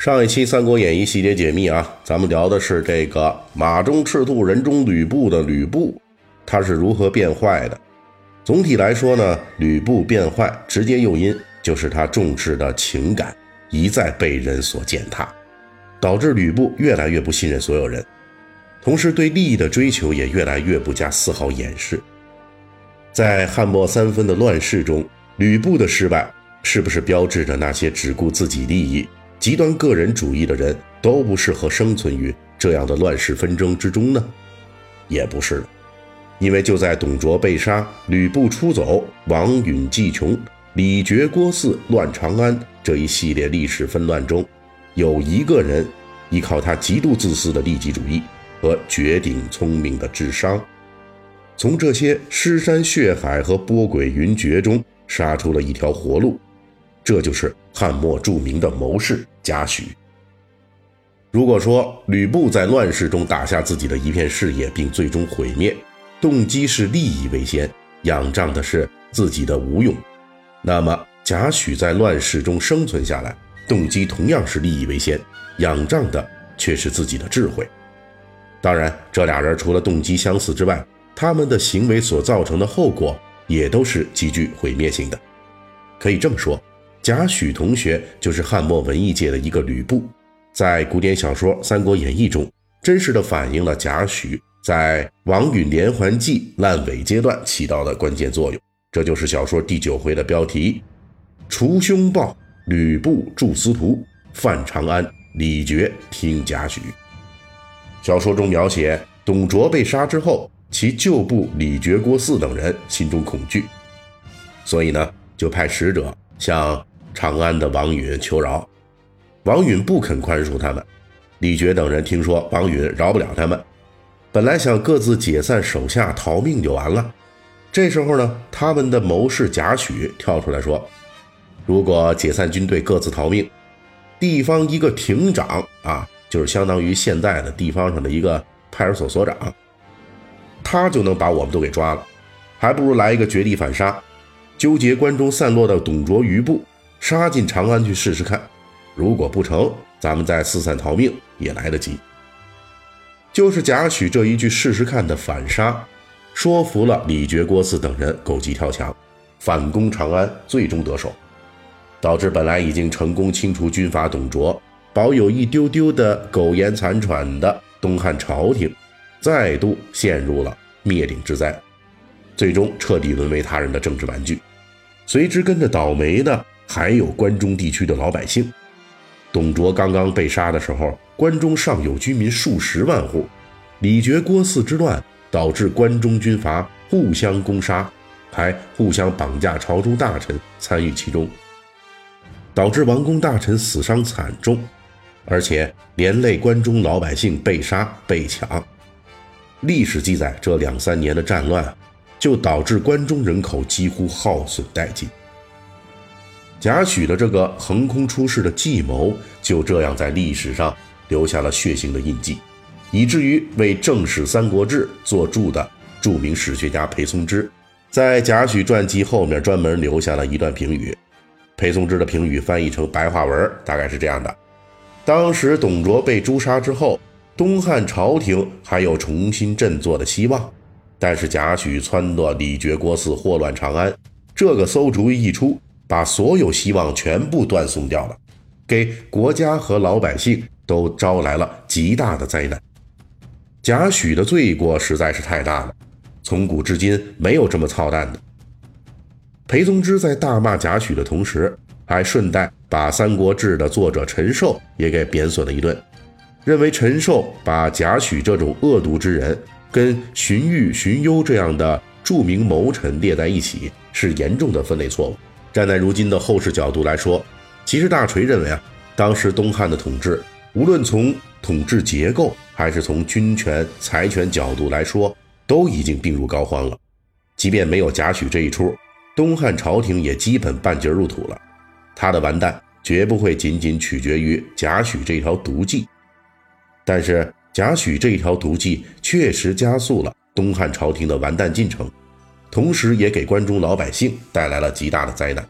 上一期《三国演义》细节解密啊，咱们聊的是这个马中赤兔，人中吕布的吕布，他是如何变坏的。总体来说呢，吕布变坏直接诱因就是他重视的情感一再被人所践踏，导致吕布越来越不信任所有人，同时对利益的追求也越来越不加丝毫掩饰。在汉末三分的乱世中，吕布的失败是不是标志着那些只顾自己利益？极端个人主义的人都不适合生存于这样的乱世纷争之中呢？也不是，因为就在董卓被杀、吕布出走、王允计穷、李傕郭汜乱长安这一系列历史纷乱中，有一个人依靠他极度自私的利己主义和绝顶聪明的智商，从这些尸山血海和波诡云谲中杀出了一条活路。这就是汉末著名的谋士贾诩。如果说吕布在乱世中打下自己的一片事业，并最终毁灭，动机是利益为先，仰仗的是自己的无用，那么贾诩在乱世中生存下来，动机同样是利益为先，仰仗的却是自己的智慧。当然，这俩人除了动机相似之外，他们的行为所造成的后果也都是极具毁灭性的。可以这么说。贾诩同学就是汉末文艺界的一个吕布，在古典小说《三国演义》中，真实的反映了贾诩在王允连环计烂尾阶段起到的关键作用。这就是小说第九回的标题：“除凶暴，吕布助司徒，犯长安，李傕听贾诩。”小说中描写董卓被杀之后，其旧部李傕、郭汜等人心中恐惧，所以呢，就派使者向。长安的王允求饶，王允不肯宽恕他们。李傕等人听说王允饶不了他们，本来想各自解散手下逃命就完了。这时候呢，他们的谋士贾诩跳出来说：“如果解散军队各自逃命，地方一个亭长啊，就是相当于现在的地方上的一个派出所所长，他就能把我们都给抓了。还不如来一个绝地反杀，纠结关中散落的董卓余部。”杀进长安去试试看，如果不成，咱们再四散逃命也来得及。就是贾诩这一句“试试看”的反杀，说服了李傕、郭汜等人狗急跳墙，反攻长安，最终得手，导致本来已经成功清除军阀董卓、保有一丢丢的苟延残喘的东汉朝廷，再度陷入了灭顶之灾，最终彻底沦为他人的政治玩具。随之跟着倒霉的。还有关中地区的老百姓，董卓刚刚被杀的时候，关中尚有居民数十万户。李傕郭汜之乱导致关中军阀互相攻杀，还互相绑架朝中大臣参与其中，导致王公大臣死伤惨重，而且连累关中老百姓被杀被抢。历史记载，这两三年的战乱，就导致关中人口几乎耗损殆尽。贾诩的这个横空出世的计谋，就这样在历史上留下了血腥的印记，以至于为正史《三国志》作注的著名史学家裴松之，在贾诩传记后面专门留下了一段评语。裴松之的评语翻译成白话文，大概是这样的：当时董卓被诛杀之后，东汉朝廷还有重新振作的希望，但是贾诩撺掇李傕、郭汜祸乱长安，这个馊主意一出。把所有希望全部断送掉了，给国家和老百姓都招来了极大的灾难。贾诩的罪过实在是太大了，从古至今没有这么操蛋的。裴宗之在大骂贾诩的同时，还顺带把《三国志》的作者陈寿也给贬损了一顿，认为陈寿把贾诩这种恶毒之人跟荀彧、荀攸这样的著名谋臣列在一起，是严重的分类错误。站在如今的后世角度来说，其实大锤认为啊，当时东汉的统治，无论从统治结构还是从军权、财权角度来说，都已经病入膏肓了。即便没有贾诩这一出，东汉朝廷也基本半截入土了。他的完蛋绝不会仅仅取决于贾诩这条毒计，但是贾诩这一条毒计确实加速了东汉朝廷的完蛋进程。同时，也给关中老百姓带来了极大的灾难。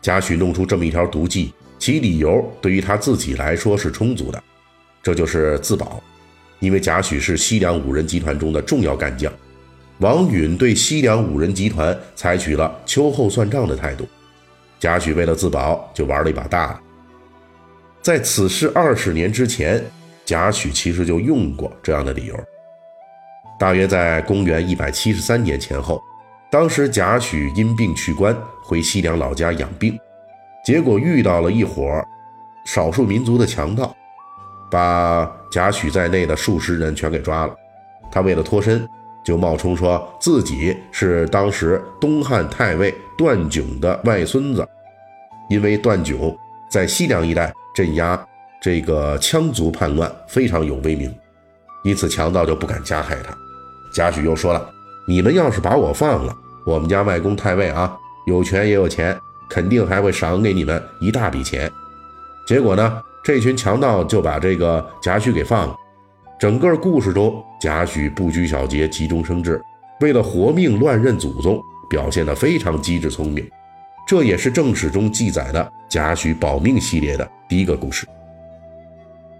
贾诩弄出这么一条毒计，其理由对于他自己来说是充足的，这就是自保。因为贾诩是西凉五人集团中的重要干将，王允对西凉五人集团采取了秋后算账的态度，贾诩为了自保，就玩了一把大的。在此事二十年之前，贾诩其实就用过这样的理由。大约在公元一百七十三年前后，当时贾诩因病去官，回西凉老家养病，结果遇到了一伙少数民族的强盗，把贾诩在内的数十人全给抓了。他为了脱身，就冒充说自己是当时东汉太尉段炯的外孙子，因为段炯在西凉一带镇压这个羌族叛乱非常有威名，因此强盗就不敢加害他。贾诩又说了：“你们要是把我放了，我们家外公太尉啊，有权也有钱，肯定还会赏给你们一大笔钱。”结果呢，这群强盗就把这个贾诩给放了。整个故事中，贾诩不拘小节，急中生智，为了活命乱认祖宗，表现得非常机智聪明。这也是正史中记载的贾诩保命系列的第一个故事。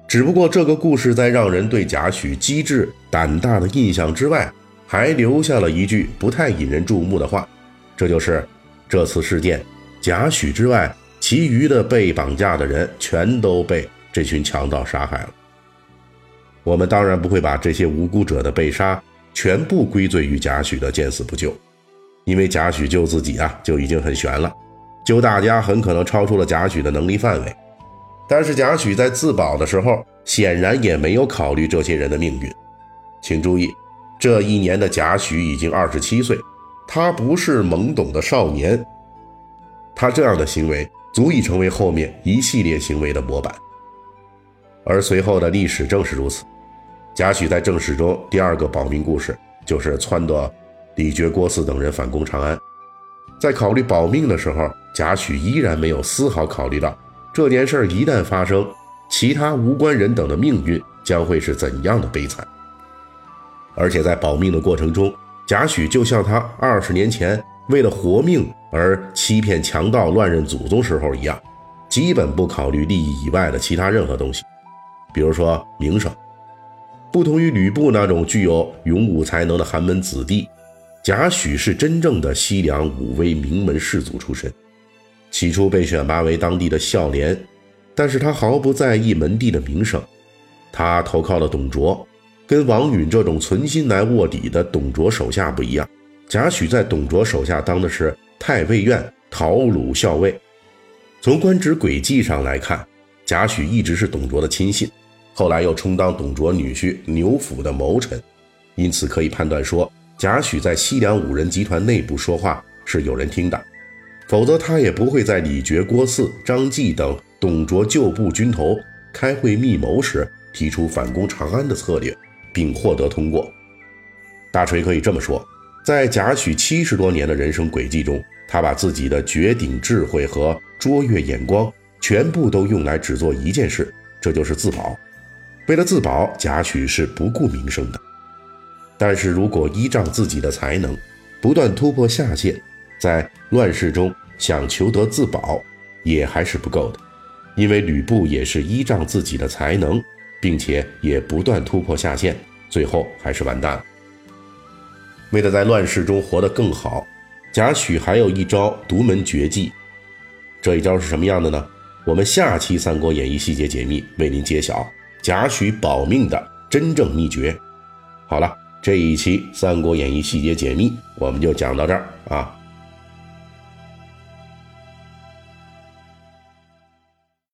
只不过这个故事在让人对贾诩机智胆大的印象之外，还留下了一句不太引人注目的话，这就是这次事件，贾诩之外，其余的被绑架的人全都被这群强盗杀害了。我们当然不会把这些无辜者的被杀全部归罪于贾诩的见死不救，因为贾诩救自己啊就已经很悬了，救大家很可能超出了贾诩的能力范围。但是贾诩在自保的时候，显然也没有考虑这些人的命运。请注意，这一年的贾诩已经二十七岁，他不是懵懂的少年。他这样的行为足以成为后面一系列行为的模板。而随后的历史正是如此。贾诩在正史中第二个保命故事，就是撺掇李傕郭汜等人反攻长安。在考虑保命的时候，贾诩依然没有丝毫考虑到。这件事一旦发生，其他无关人等的命运将会是怎样的悲惨？而且在保命的过程中，贾诩就像他二十年前为了活命而欺骗强盗、乱认祖宗时候一样，基本不考虑利益以外的其他任何东西，比如说名声。不同于吕布那种具有勇武才能的寒门子弟，贾诩是真正的西凉武威名门士族出身。起初被选拔为当地的孝廉，但是他毫不在意门第的名声。他投靠了董卓，跟王允这种存心来卧底的董卓手下不一样。贾诩在董卓手下当的是太尉院讨虏校尉。从官职轨迹上来看，贾诩一直是董卓的亲信，后来又充当董卓女婿牛辅的谋臣，因此可以判断说，贾诩在西凉五人集团内部说话是有人听的。否则，他也不会在李傕、郭汜、张继等董卓旧部军头开会密谋时提出反攻长安的策略，并获得通过。大锤可以这么说，在贾诩七十多年的人生轨迹中，他把自己的绝顶智慧和卓越眼光全部都用来只做一件事，这就是自保。为了自保，贾诩是不顾名声的。但是如果依仗自己的才能，不断突破下限。在乱世中想求得自保，也还是不够的，因为吕布也是依仗自己的才能，并且也不断突破下限，最后还是完蛋了。为了在乱世中活得更好，贾诩还有一招独门绝技。这一招是什么样的呢？我们下期《三国演义》细节解密为您揭晓贾诩保命的真正秘诀。好了，这一期《三国演义》细节解密我们就讲到这儿啊。